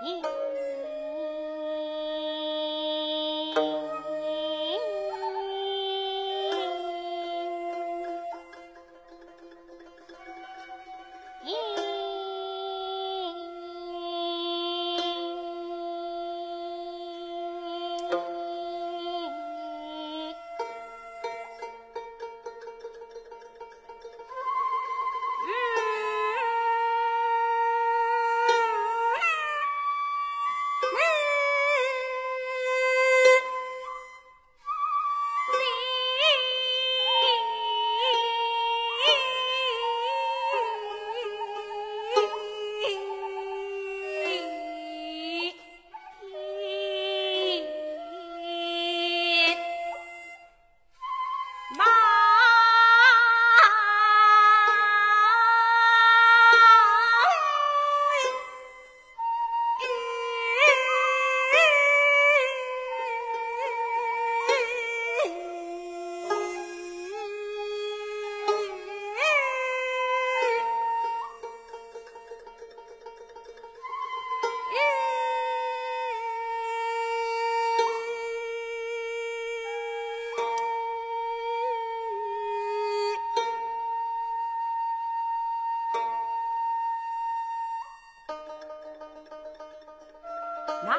一。那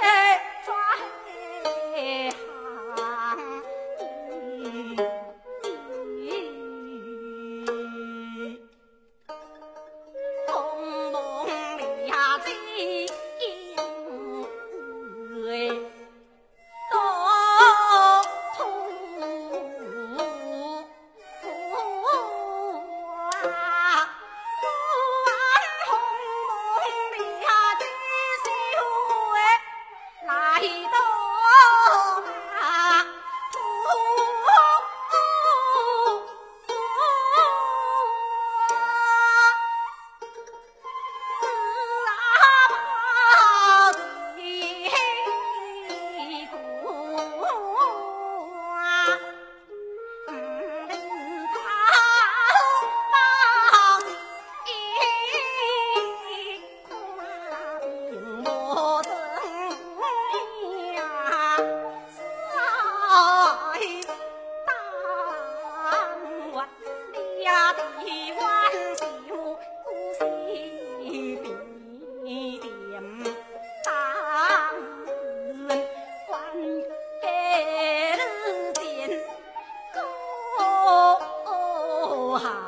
哎抓黑呀。